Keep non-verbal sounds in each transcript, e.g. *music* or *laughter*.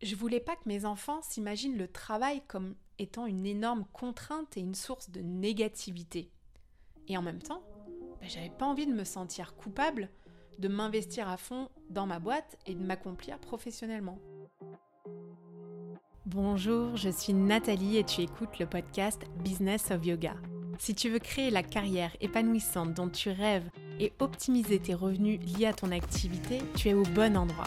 Je voulais pas que mes enfants s'imaginent le travail comme étant une énorme contrainte et une source de négativité. Et en même temps, ben, j'avais pas envie de me sentir coupable de m'investir à fond dans ma boîte et de m'accomplir professionnellement. Bonjour, je suis Nathalie et tu écoutes le podcast Business of Yoga. Si tu veux créer la carrière épanouissante dont tu rêves et optimiser tes revenus liés à ton activité, tu es au bon endroit.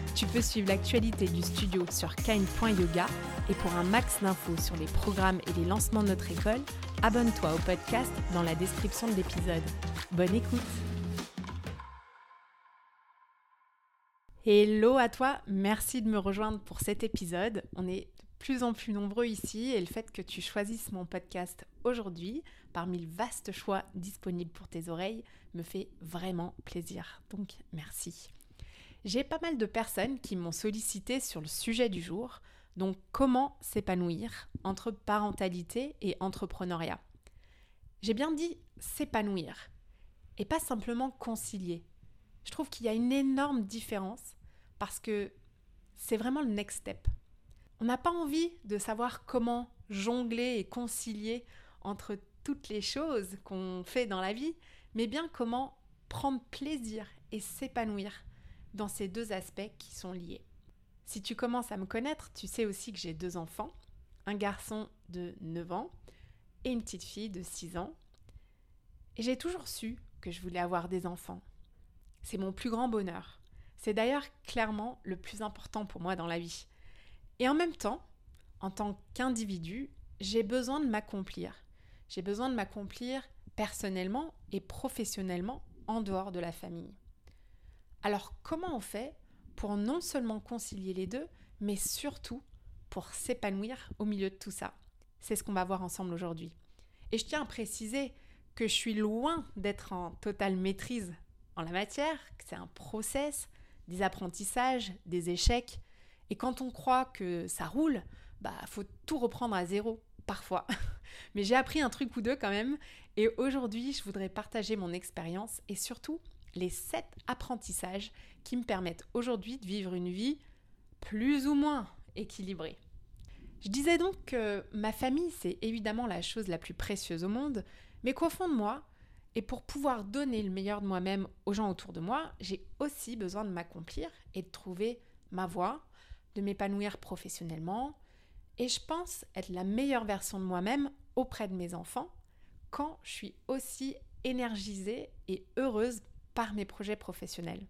Tu peux suivre l'actualité du studio sur kind.yoga et pour un max d'infos sur les programmes et les lancements de notre école, abonne-toi au podcast dans la description de l'épisode. Bonne écoute Hello à toi, merci de me rejoindre pour cet épisode. On est de plus en plus nombreux ici et le fait que tu choisisses mon podcast aujourd'hui, parmi le vaste choix disponible pour tes oreilles, me fait vraiment plaisir. Donc merci. J'ai pas mal de personnes qui m'ont sollicité sur le sujet du jour, donc comment s'épanouir entre parentalité et entrepreneuriat? J'ai bien dit s'épanouir et pas simplement concilier. Je trouve qu'il y a une énorme différence parce que c'est vraiment le next step. On n'a pas envie de savoir comment jongler et concilier entre toutes les choses qu'on fait dans la vie, mais bien comment prendre plaisir et s'épanouir dans ces deux aspects qui sont liés. Si tu commences à me connaître, tu sais aussi que j'ai deux enfants, un garçon de 9 ans et une petite fille de 6 ans. Et j'ai toujours su que je voulais avoir des enfants. C'est mon plus grand bonheur. C'est d'ailleurs clairement le plus important pour moi dans la vie. Et en même temps, en tant qu'individu, j'ai besoin de m'accomplir. J'ai besoin de m'accomplir personnellement et professionnellement en dehors de la famille. Alors comment on fait pour non seulement concilier les deux, mais surtout pour s'épanouir au milieu de tout ça? C'est ce qu'on va voir ensemble aujourd'hui. Et je tiens à préciser que je suis loin d'être en totale maîtrise en la matière, que c'est un process, des apprentissages, des échecs. Et quand on croit que ça roule, bah faut tout reprendre à zéro parfois. *laughs* Mais j'ai appris un truc ou deux quand même et aujourd'hui, je voudrais partager mon expérience et surtout les sept apprentissages qui me permettent aujourd'hui de vivre une vie plus ou moins équilibrée. Je disais donc que ma famille, c'est évidemment la chose la plus précieuse au monde, mais qu'au fond de moi, et pour pouvoir donner le meilleur de moi-même aux gens autour de moi, j'ai aussi besoin de m'accomplir et de trouver ma voie, de m'épanouir professionnellement, et je pense être la meilleure version de moi-même auprès de mes enfants quand je suis aussi énergisée et heureuse par mes projets professionnels.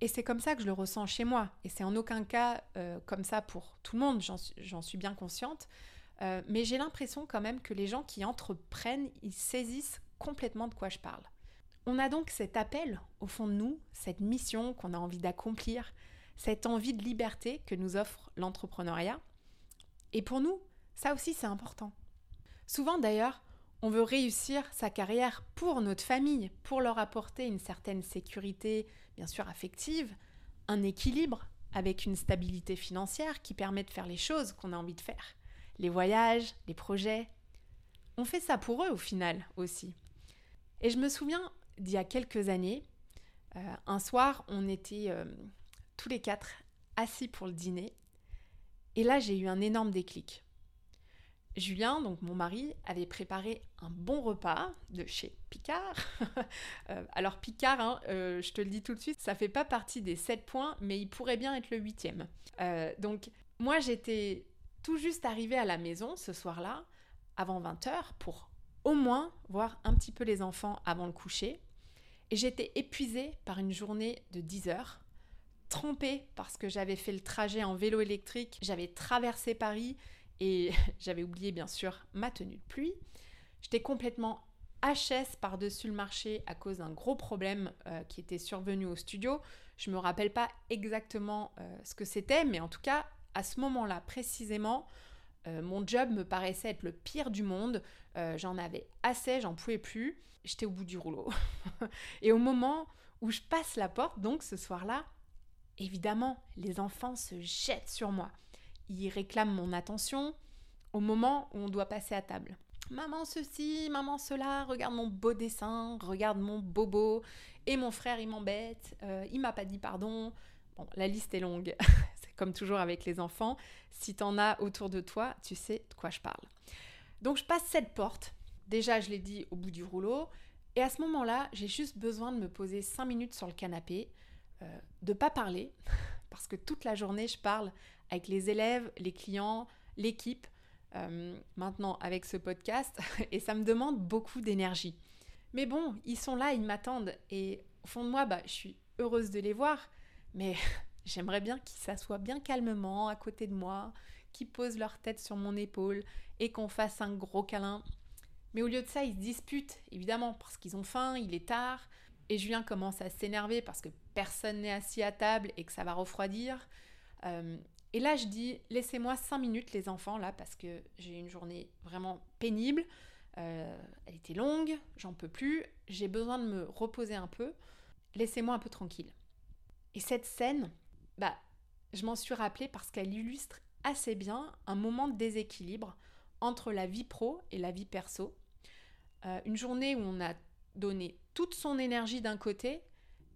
Et c'est comme ça que je le ressens chez moi. Et c'est en aucun cas euh, comme ça pour tout le monde, j'en suis bien consciente. Euh, mais j'ai l'impression quand même que les gens qui entreprennent, ils saisissent complètement de quoi je parle. On a donc cet appel au fond de nous, cette mission qu'on a envie d'accomplir, cette envie de liberté que nous offre l'entrepreneuriat. Et pour nous, ça aussi c'est important. Souvent d'ailleurs, on veut réussir sa carrière pour notre famille, pour leur apporter une certaine sécurité, bien sûr affective, un équilibre avec une stabilité financière qui permet de faire les choses qu'on a envie de faire. Les voyages, les projets. On fait ça pour eux au final aussi. Et je me souviens d'il y a quelques années, euh, un soir, on était euh, tous les quatre assis pour le dîner. Et là, j'ai eu un énorme déclic. Julien, donc mon mari, avait préparé un bon repas de chez Picard. *laughs* Euh, alors Picard, hein, euh, je te le dis tout de suite, ça fait pas partie des 7 points, mais il pourrait bien être le huitième. Euh, donc moi j'étais tout juste arrivée à la maison ce soir-là, avant 20h, pour au moins voir un petit peu les enfants avant le coucher. Et j'étais épuisée par une journée de 10 heures, trempée parce que j'avais fait le trajet en vélo électrique, j'avais traversé Paris, et *laughs* j'avais oublié bien sûr ma tenue de pluie. J'étais complètement HS par-dessus le marché à cause d'un gros problème euh, qui était survenu au studio. Je ne me rappelle pas exactement euh, ce que c'était, mais en tout cas, à ce moment-là précisément, Euh, mon job me paraissait être le pire du monde. J'en avais assez, j'en pouvais plus. J'étais au bout du rouleau. *laughs* et au moment où je passe la porte, donc ce soir-là, évidemment, les enfants se jettent sur moi. Ils réclament mon attention au moment où on doit passer à table. Maman ceci, maman cela, regarde mon beau dessin, regarde mon bobo. Et mon frère, il m'embête, euh, il m'a pas dit pardon. Bon, la liste est longue. *laughs* C'est comme toujours avec les enfants. Si t'en as autour de toi, tu sais de quoi je parle. Donc je passe cette porte. Déjà, je l'ai dit au bout du rouleau. Et à ce moment-là, j'ai juste besoin de me poser 5 minutes sur le canapé, euh, de pas parler, *laughs* parce que toute la journée, je parle avec les élèves, les clients, l'équipe, euh, maintenant avec ce podcast, *laughs* et ça me demande beaucoup d'énergie. Mais bon, ils sont là, ils m'attendent, et au fond de moi, bah, je suis heureuse de les voir, mais *laughs* j'aimerais bien qu'ils s'assoient bien calmement à côté de moi, qu'ils posent leur tête sur mon épaule et qu'on fasse un gros câlin. Mais au lieu de ça, ils se disputent, évidemment, parce qu'ils ont faim, il est tard, et Julien commence à s'énerver parce que personne n'est assis à table et que ça va refroidir. Euh, et là, je dis, laissez-moi 5 minutes les enfants, là, parce que j'ai une journée vraiment pénible. Euh, elle était longue, j'en peux plus, j'ai besoin de me reposer un peu. Laissez-moi un peu tranquille. Et cette scène, bah, je m'en suis rappelée parce qu'elle illustre assez bien un moment de déséquilibre entre la vie pro et la vie perso. Euh, une journée où on a donné toute son énergie d'un côté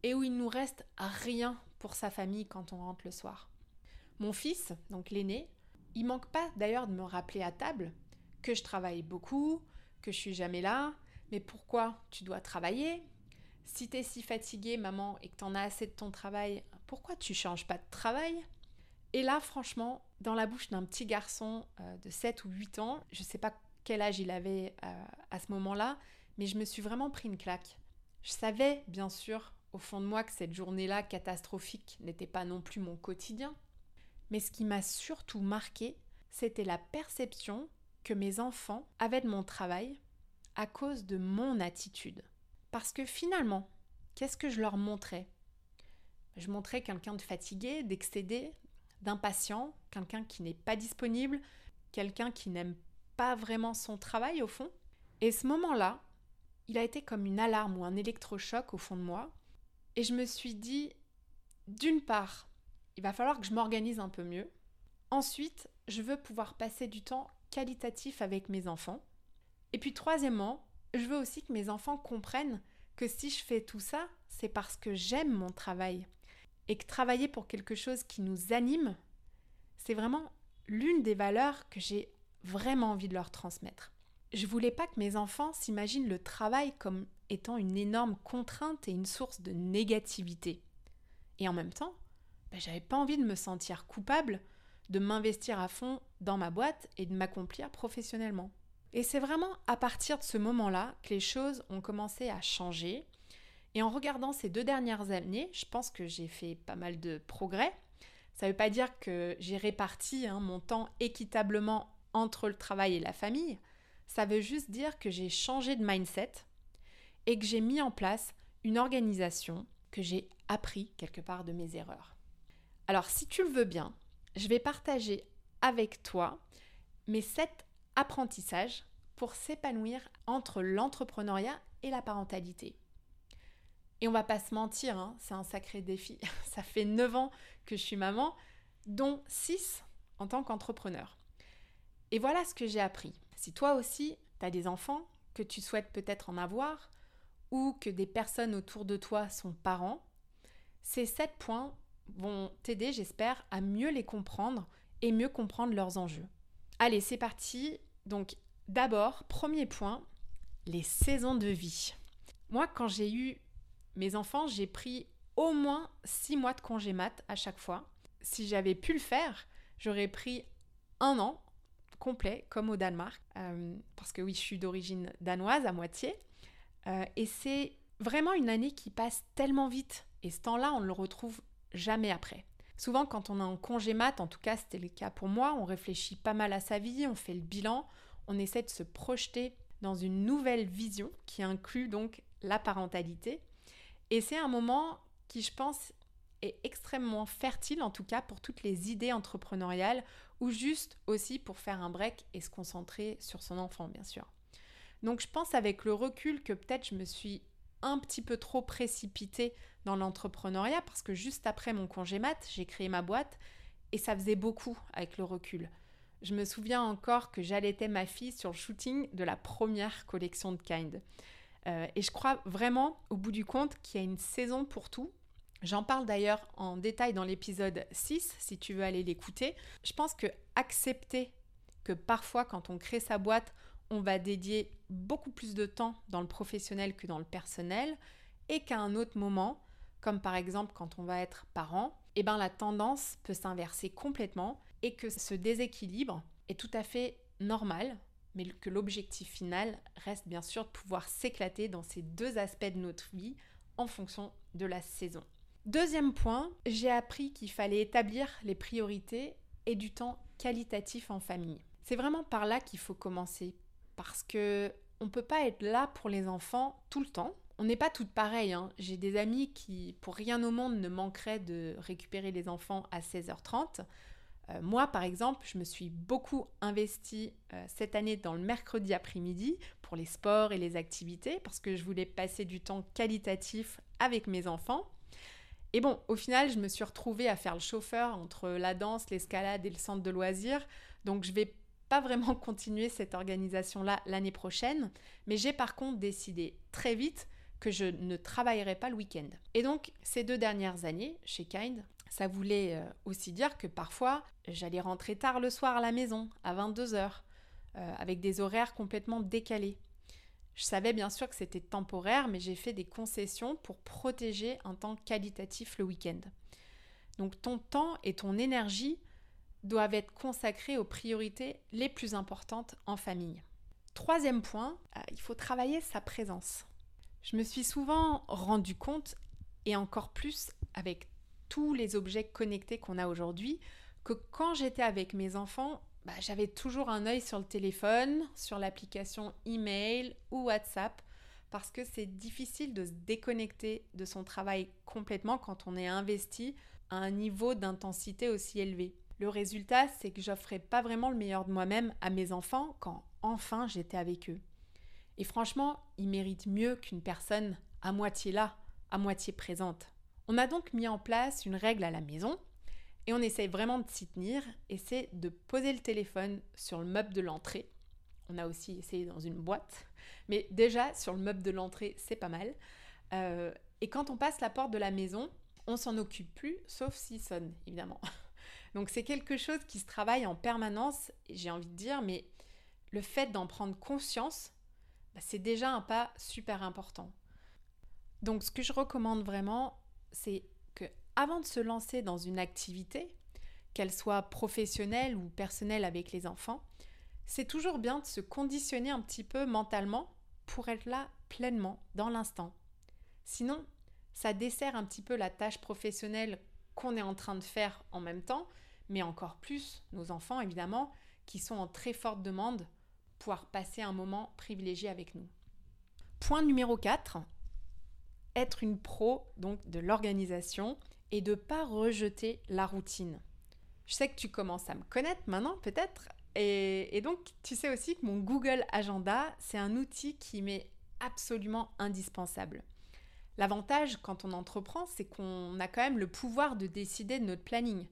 et où il nous reste rien pour sa famille quand on rentre le soir. Mon fils, donc l'aîné, il manque pas d'ailleurs de me rappeler à table que je travaille beaucoup, que je suis jamais là, mais pourquoi tu dois travailler? Si tu es si fatigué, maman, et que tu en as assez de ton travail, pourquoi tu changes pas de travail? Et là, franchement, dans la bouche d'un petit garçon euh, de 7 ou 8 ans, je sais pas quel âge il avait euh, à ce moment-là, mais je me suis vraiment pris une claque. Je savais, bien sûr, au fond de moi, que cette journée-là catastrophique n'était pas non plus mon quotidien. Mais ce qui m'a surtout marqué, c'était la perception que mes enfants avaient de mon travail à cause de mon attitude. Parce que finalement, qu'est-ce que je leur montrais? Je montrais quelqu'un de fatigué, d'excédé, d'impatient, quelqu'un qui n'est pas disponible, quelqu'un qui n'aime pas vraiment son travail au fond. Et ce moment-là, il a été comme une alarme ou un électrochoc au fond de moi. Et je me suis dit, d'une part, il va falloir que je m'organise un peu mieux. Ensuite, je veux pouvoir passer du temps qualitatif avec mes enfants. Et puis troisièmement, je veux aussi que mes enfants comprennent que si je fais tout ça, c'est parce que j'aime mon travail. Et que travailler pour quelque chose qui nous anime, c'est vraiment l'une des valeurs que j'ai vraiment envie de leur transmettre. Je voulais pas que mes enfants s'imaginent le travail comme étant une énorme contrainte et une source de négativité. Et en même temps, ben, j'avais pas envie de me sentir coupable de m'investir à fond dans ma boîte et de m'accomplir professionnellement. Et c'est vraiment à partir de ce moment-là que les choses ont commencé à changer. Et en regardant ces deux dernières années, je pense que j'ai fait pas mal de progrès. Ça ne veut pas dire que j'ai réparti hein, mon temps équitablement entre le travail et la famille. Ça veut juste dire que j'ai changé de mindset et que j'ai mis en place une organisation, que j'ai appris quelque part de mes erreurs. Alors si tu le veux bien, je vais partager avec toi mes sept apprentissages pour s'épanouir entre l'entrepreneuriat et la parentalité. Et on va pas se mentir, hein, c'est un sacré défi. *laughs* Ça fait 9 ans que je suis maman, dont 6 en tant qu'entrepreneur. Et voilà ce que j'ai appris. Si toi aussi, tu as des enfants, que tu souhaites peut-être en avoir, ou que des personnes autour de toi sont parents, ces 7 points vont t'aider, j'espère, à mieux les comprendre et mieux comprendre leurs enjeux. Allez, c'est parti. Donc, d'abord, premier point, les saisons de vie. Moi, quand j'ai eu mes enfants, j'ai pris au moins six mois de congé mat à chaque fois. Si j'avais pu le faire, j'aurais pris un an complet, comme au Danemark, euh, parce que oui, je suis d'origine danoise à moitié. Euh, et c'est vraiment une année qui passe tellement vite. Et ce temps-là, on le retrouve jamais après. Souvent, quand on est en congé mat, en tout cas c'était le cas pour moi, on réfléchit pas mal à sa vie, on fait le bilan, on essaie de se projeter dans une nouvelle vision qui inclut donc la parentalité. Et c'est un moment qui, je pense, est extrêmement fertile, en tout cas pour toutes les idées entrepreneuriales ou juste aussi pour faire un break et se concentrer sur son enfant, bien sûr. Donc je pense avec le recul que peut-être je me suis un petit peu trop précipitée dans l'entrepreneuriat parce que juste après mon congé mat, j'ai créé ma boîte et ça faisait beaucoup avec le recul. Je me souviens encore que j'allaitais ma fille sur le shooting de la première collection de Kind. Euh, et je crois vraiment, au bout du compte, qu'il y a une saison pour tout. J'en parle d'ailleurs en détail dans l'épisode 6, si tu veux aller l'écouter. Je pense que accepter que parfois, quand on crée sa boîte, on va dédier beaucoup plus de temps dans le professionnel que dans le personnel, et qu'à un autre moment, comme par exemple quand on va être parent, eh ben la tendance peut s'inverser complètement et que ce déséquilibre est tout à fait normal, mais que l'objectif final reste bien sûr de pouvoir s'éclater dans ces deux aspects de notre vie en fonction de la saison. Deuxième point, j'ai appris qu'il fallait établir les priorités et du temps qualitatif en famille. C'est vraiment par là qu'il faut commencer parce que on peut pas être là pour les enfants tout le temps. On n'est pas toutes pareilles. Hein. J'ai des amis qui, pour rien au monde, ne manqueraient de récupérer les enfants à 16h30. Euh, moi, par exemple, je me suis beaucoup investie euh, cette année dans le mercredi après-midi pour les sports et les activités parce que je voulais passer du temps qualitatif avec mes enfants. Et bon, au final, je me suis retrouvée à faire le chauffeur entre la danse, l'escalade et le centre de loisirs. Donc, je vais pas vraiment *laughs* continuer cette organisation-là l'année prochaine, mais j'ai par contre décidé très vite que je ne travaillerai pas le week-end. Et donc, ces deux dernières années, chez Kind, ça voulait euh, aussi dire que parfois, j'allais rentrer tard le soir à la maison, à 22h, euh, avec des horaires complètement décalés. Je savais bien sûr que c'était temporaire, mais j'ai fait des concessions pour protéger un temps qualitatif le week-end. Donc ton temps et ton énergie doivent être consacrés aux priorités les plus importantes en famille. Troisième point, euh, il faut travailler sa présence. Je me suis souvent rendu compte, et encore plus avec tous les objets connectés qu'on a aujourd'hui, que quand j'étais avec mes enfants, bah, j'avais toujours un œil sur le téléphone, sur l'application email ou WhatsApp, parce que c'est difficile de se déconnecter de son travail complètement quand on est investi à un niveau d'intensité aussi élevé. Le résultat, c'est que j'offrais pas vraiment le meilleur de moi-même à mes enfants quand enfin j'étais avec eux. Et franchement, ils méritent mieux qu'une personne à moitié là, à moitié présente. On a donc mis en place une règle à la maison et on essaye vraiment de s'y tenir et c'est de poser le téléphone sur le meuble de l'entrée. On a aussi essayé dans une boîte, mais déjà sur le meuble de l'entrée, c'est pas mal. Euh, et quand on passe la porte de la maison, on s'en occupe plus, sauf s'il sonne, évidemment. Donc c'est quelque chose qui se travaille en permanence, j'ai envie de dire, mais le fait d'en prendre conscience, bah, c'est déjà un pas super important. Donc ce que je recommande vraiment, c'est que avant de se lancer dans une activité, qu'elle soit professionnelle ou personnelle avec les enfants, c'est toujours bien de se conditionner un petit peu mentalement pour être là pleinement dans l'instant. Sinon, ça dessert un petit peu la tâche professionnelle qu'on est en train de faire en même temps mais encore plus nos enfants évidemment, qui sont en très forte demande, pouvoir passer un moment privilégié avec nous. Point numéro 4, être une pro donc de l'organisation et de ne pas rejeter la routine. Je sais que tu commences à me connaître maintenant peut-être et, donc tu sais aussi que mon Google Agenda c'est un outil qui m'est absolument indispensable. L'avantage quand on entreprend c'est qu'on a quand même le pouvoir de décider de notre planning.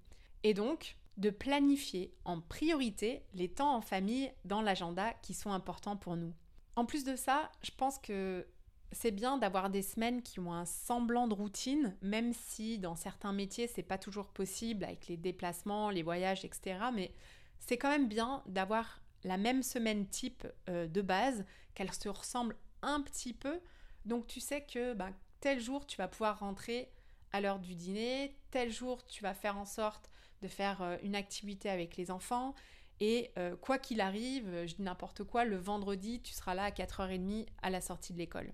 Et donc, de planifier en priorité les temps en famille dans l'agenda qui sont importants pour nous. En plus de ça, je pense que c'est bien d'avoir des semaines qui ont un semblant de routine, même si dans certains métiers c'est pas toujours possible avec les déplacements, les voyages, etc. Mais c'est quand même bien d'avoir la même semaine type euh, de base, qu'elle se ressemble un petit peu. Donc tu sais que bah, tel jour tu vas pouvoir rentrer à l'heure du dîner, tel jour tu vas faire en sorte de faire euh, une activité avec les enfants. Et euh, quoi qu'il arrive, euh, je dis n'importe quoi, le vendredi, tu seras là à 4h30 à la sortie de l'école.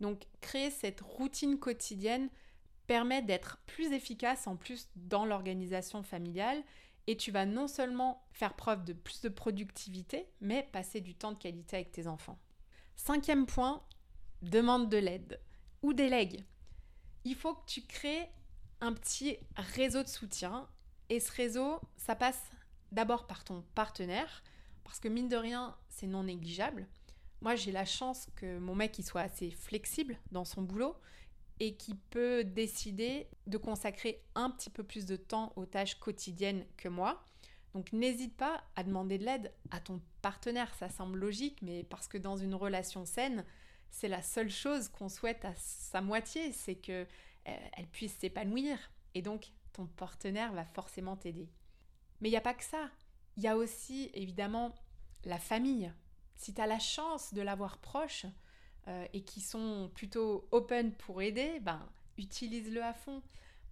Donc créer cette routine quotidienne permet d'être plus efficace en plus dans l'organisation familiale et tu vas non seulement faire preuve de plus de productivité, mais passer du temps de qualité avec tes enfants. Cinquième point, demande de l'aide ou délègue. Il faut que tu crées un petit réseau de soutien et ce réseau, ça passe d'abord par ton partenaire, parce que mine de rien, c'est non négligeable. Moi, j'ai la chance que mon mec soit assez flexible dans son boulot et qui peut décider de consacrer un petit peu plus de temps aux tâches quotidiennes que moi. Donc n'hésite pas à demander de l'aide à ton partenaire, ça semble logique, mais parce que dans une relation saine, c'est la seule chose qu'on souhaite à sa moitié, c'est que euh, elle puisse s'épanouir et donc ton partenaire va forcément t'aider. Mais il n'y a pas que ça, il y a aussi évidemment la famille. Si tu as la chance de l'avoir proche euh, et qui sont plutôt open pour aider, ben utilise-le à fond.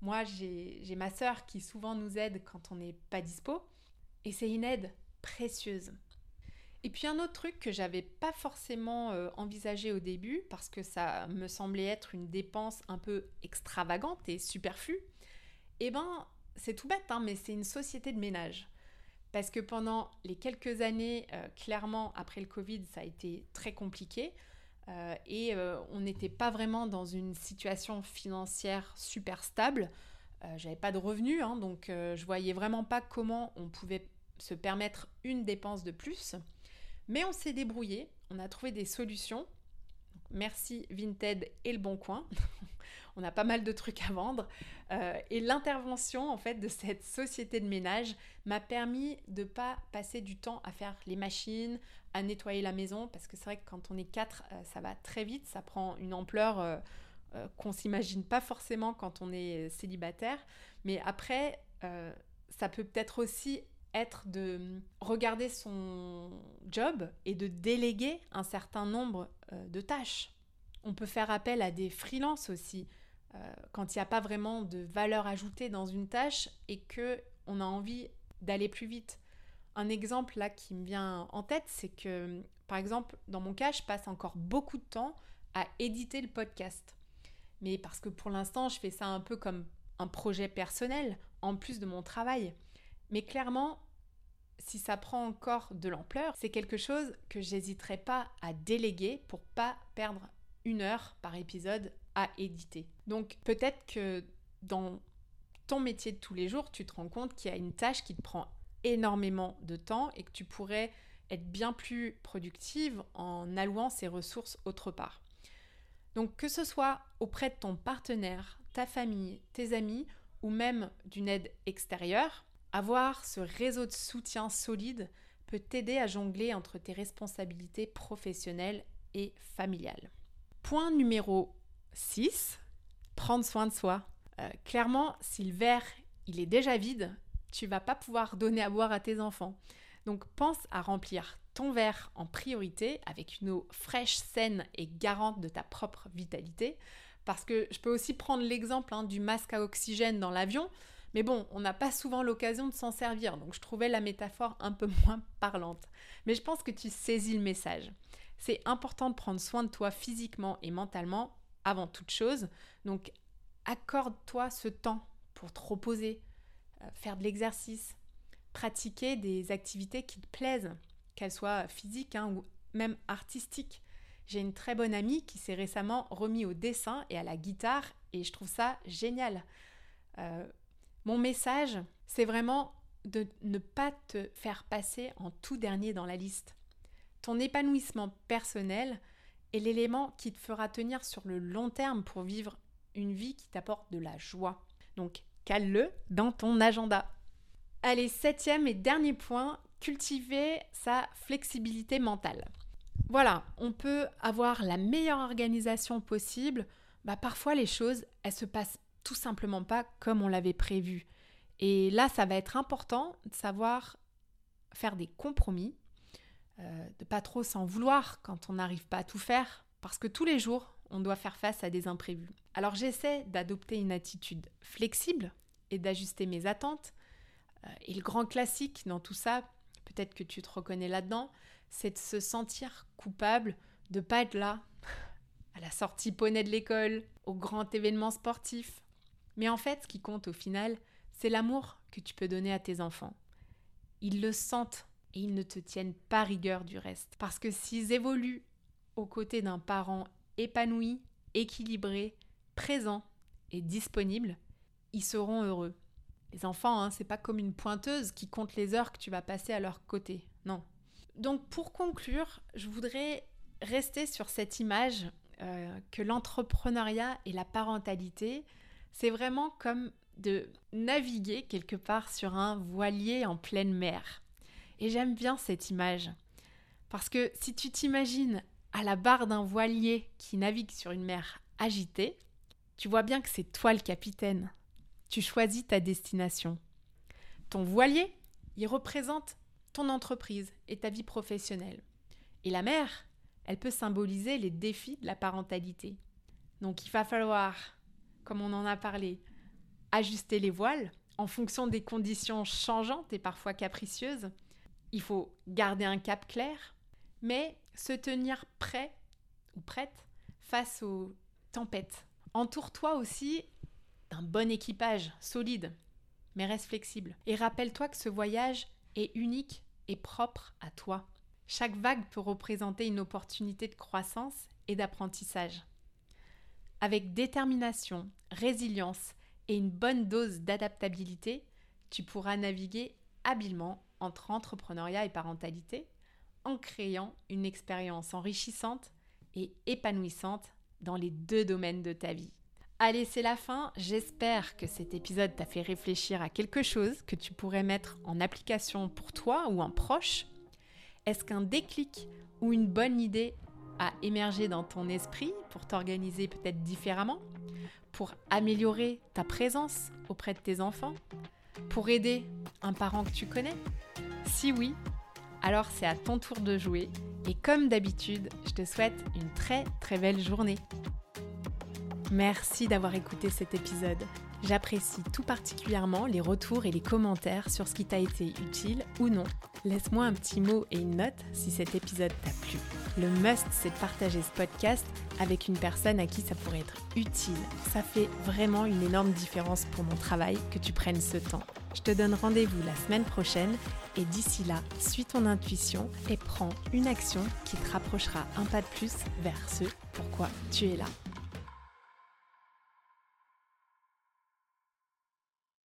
Moi, j'ai ma sœur qui souvent nous aide quand on n'est pas dispo et c'est une aide précieuse. Et puis un autre truc que j'avais pas forcément euh, envisagé au début parce que ça me semblait être une dépense un peu extravagante et superflue, eh ben c'est tout bête, hein, mais c'est une société de ménage. Parce que pendant les quelques années, euh, clairement après le Covid, ça a été très compliqué euh, et on n'était pas vraiment dans une situation financière super stable. J'avais pas de revenus, hein, donc je voyais vraiment pas comment on pouvait se permettre une dépense de plus. Mais on s'est débrouillé, on a trouvé des solutions. Merci Vinted et le Bon Coin. *laughs* on a pas mal de trucs à vendre. Euh, et l'intervention en fait de cette société de ménage m'a permis de pas passer du temps à faire les machines, à nettoyer la maison, parce que c'est vrai que quand on est quatre, euh, ça va très vite, ça prend une ampleur euh, qu'on s'imagine pas forcément quand on est célibataire. Mais après, ça peut peut-être aussi être de regarder son job et de déléguer un certain nombre euh, de tâches. On peut faire appel à des freelances aussi euh, quand il n'y a pas vraiment de valeur ajoutée dans une tâche et que on a envie d'aller plus vite. Un exemple là qui me vient en tête, c'est que par exemple dans mon cas, je passe encore beaucoup de temps à éditer le podcast. Mais parce que pour l'instant, je fais ça un peu comme un projet personnel en plus de mon travail. Mais clairement, si ça prend encore de l'ampleur, c'est quelque chose que j'hésiterai pas à déléguer pour pas perdre une heure par épisode éditer. Donc peut-être que dans ton métier de tous les jours, tu te rends compte qu'il y a une tâche qui te prend énormément de temps et que tu pourrais être bien plus productive en allouant ces ressources autre part. Donc que ce soit auprès de ton partenaire, ta famille, tes amis ou même d'une aide extérieure, avoir ce réseau de soutien solide peut t'aider à jongler entre tes responsabilités professionnelles et familiales. Point numéro 6, prendre soin de soi. Euh, clairement, si le verre il est déjà vide, tu vas pas pouvoir donner à boire à tes enfants. Donc pense à remplir ton verre en priorité avec une eau fraîche, saine et garante de ta propre vitalité. Parce que je peux aussi prendre l'exemple hein, du masque à oxygène dans l'avion. Mais bon, on n'a pas souvent l'occasion de s'en servir, donc je trouvais la métaphore un peu *laughs* moins parlante. Mais je pense que tu saisis le message. C'est important de prendre soin de toi physiquement et mentalement avant toute chose. Donc accorde-toi ce temps pour te reposer, euh, faire de l'exercice, pratiquer des activités qui te plaisent, qu'elles soient physiques hein, ou même artistiques. J'ai une très bonne amie qui s'est récemment remis au dessin et à la guitare et je trouve ça génial. Euh, mon message, c'est vraiment de ne pas te faire passer en tout dernier dans la liste. Ton épanouissement personnel est l'élément qui te fera tenir sur le long terme pour vivre une vie qui t'apporte de la joie. Donc, cale-le dans ton agenda. Allez, septième et dernier point, cultiver sa flexibilité mentale. Voilà, on peut avoir la meilleure organisation possible. Bah, parfois, les choses, elles se passent tout simplement pas comme on l'avait prévu. Et là, ça va être important de savoir faire des compromis, euh, de pas trop s'en vouloir quand on n'arrive pas à tout faire, parce que tous les jours, on doit faire face à des imprévus. Alors j'essaie d'adopter une attitude flexible et d'ajuster mes attentes. Euh, et le grand classique dans tout ça, peut-être que tu te reconnais là-dedans, c'est de se sentir coupable de pas être là *laughs* à la sortie poney de l'école, au grand événement sportif, mais en fait, ce qui compte au final, c'est l'amour que tu peux donner à tes enfants. Ils le sentent et ils ne te tiennent pas rigueur du reste. Parce que s'ils évoluent aux côtés d'un parent épanoui, équilibré, présent et disponible, ils seront heureux. Les enfants, hein, c'est pas comme une pointeuse qui compte les heures que tu vas passer à leur côté. Non. Donc pour conclure, je voudrais rester sur cette image euh, que l'entrepreneuriat et la parentalité, c'est vraiment comme de naviguer quelque part sur un voilier en pleine mer. Et j'aime bien cette image. Parce que si tu t'imagines à la barre d'un voilier qui navigue sur une mer agitée, tu vois bien que c'est toi le capitaine. Tu choisis ta destination. Ton voilier, il représente ton entreprise et ta vie professionnelle. Et la mer, elle peut symboliser les défis de la parentalité. Donc il va falloir, comme on en a parlé, ajuster les voiles en fonction des conditions changeantes et parfois capricieuses. Il faut garder un cap clair, mais se tenir prêt ou prête face aux tempêtes. Entoure-toi aussi d'un bon équipage, solide, mais reste flexible. Et rappelle-toi que ce voyage est unique et propre à toi. Chaque vague peut représenter une opportunité de croissance et d'apprentissage. Avec détermination, résilience et une bonne dose d'adaptabilité, tu pourras naviguer habilement entre entrepreneuriat et parentalité en créant une expérience enrichissante et épanouissante dans les deux domaines de ta vie. Allez, c'est la fin. J'espère que cet épisode t'a fait réfléchir à quelque chose que tu pourrais mettre en application pour toi ou un proche. Est-ce qu'un déclic ou une bonne idée a émergé dans ton esprit pour t'organiser peut-être différemment pour améliorer ta présence auprès de tes enfants Pour aider un parent que tu connais? Si oui, alors c'est à ton tour de jouer et comme d'habitude, je te souhaite une très très belle journée. Merci d'avoir écouté cet épisode. J'apprécie tout particulièrement les retours et les commentaires sur ce qui t'a été utile ou non. Laisse-moi un petit mot et une note si cet épisode t'a plu. Le must, c'est de partager ce podcast avec une personne à qui ça pourrait être utile. Ça fait vraiment une énorme différence pour mon travail que tu prennes ce temps. Je te donne rendez-vous la semaine prochaine et d'ici là, suis ton intuition et prends une action qui te rapprochera un pas de plus vers ce pourquoi tu es là.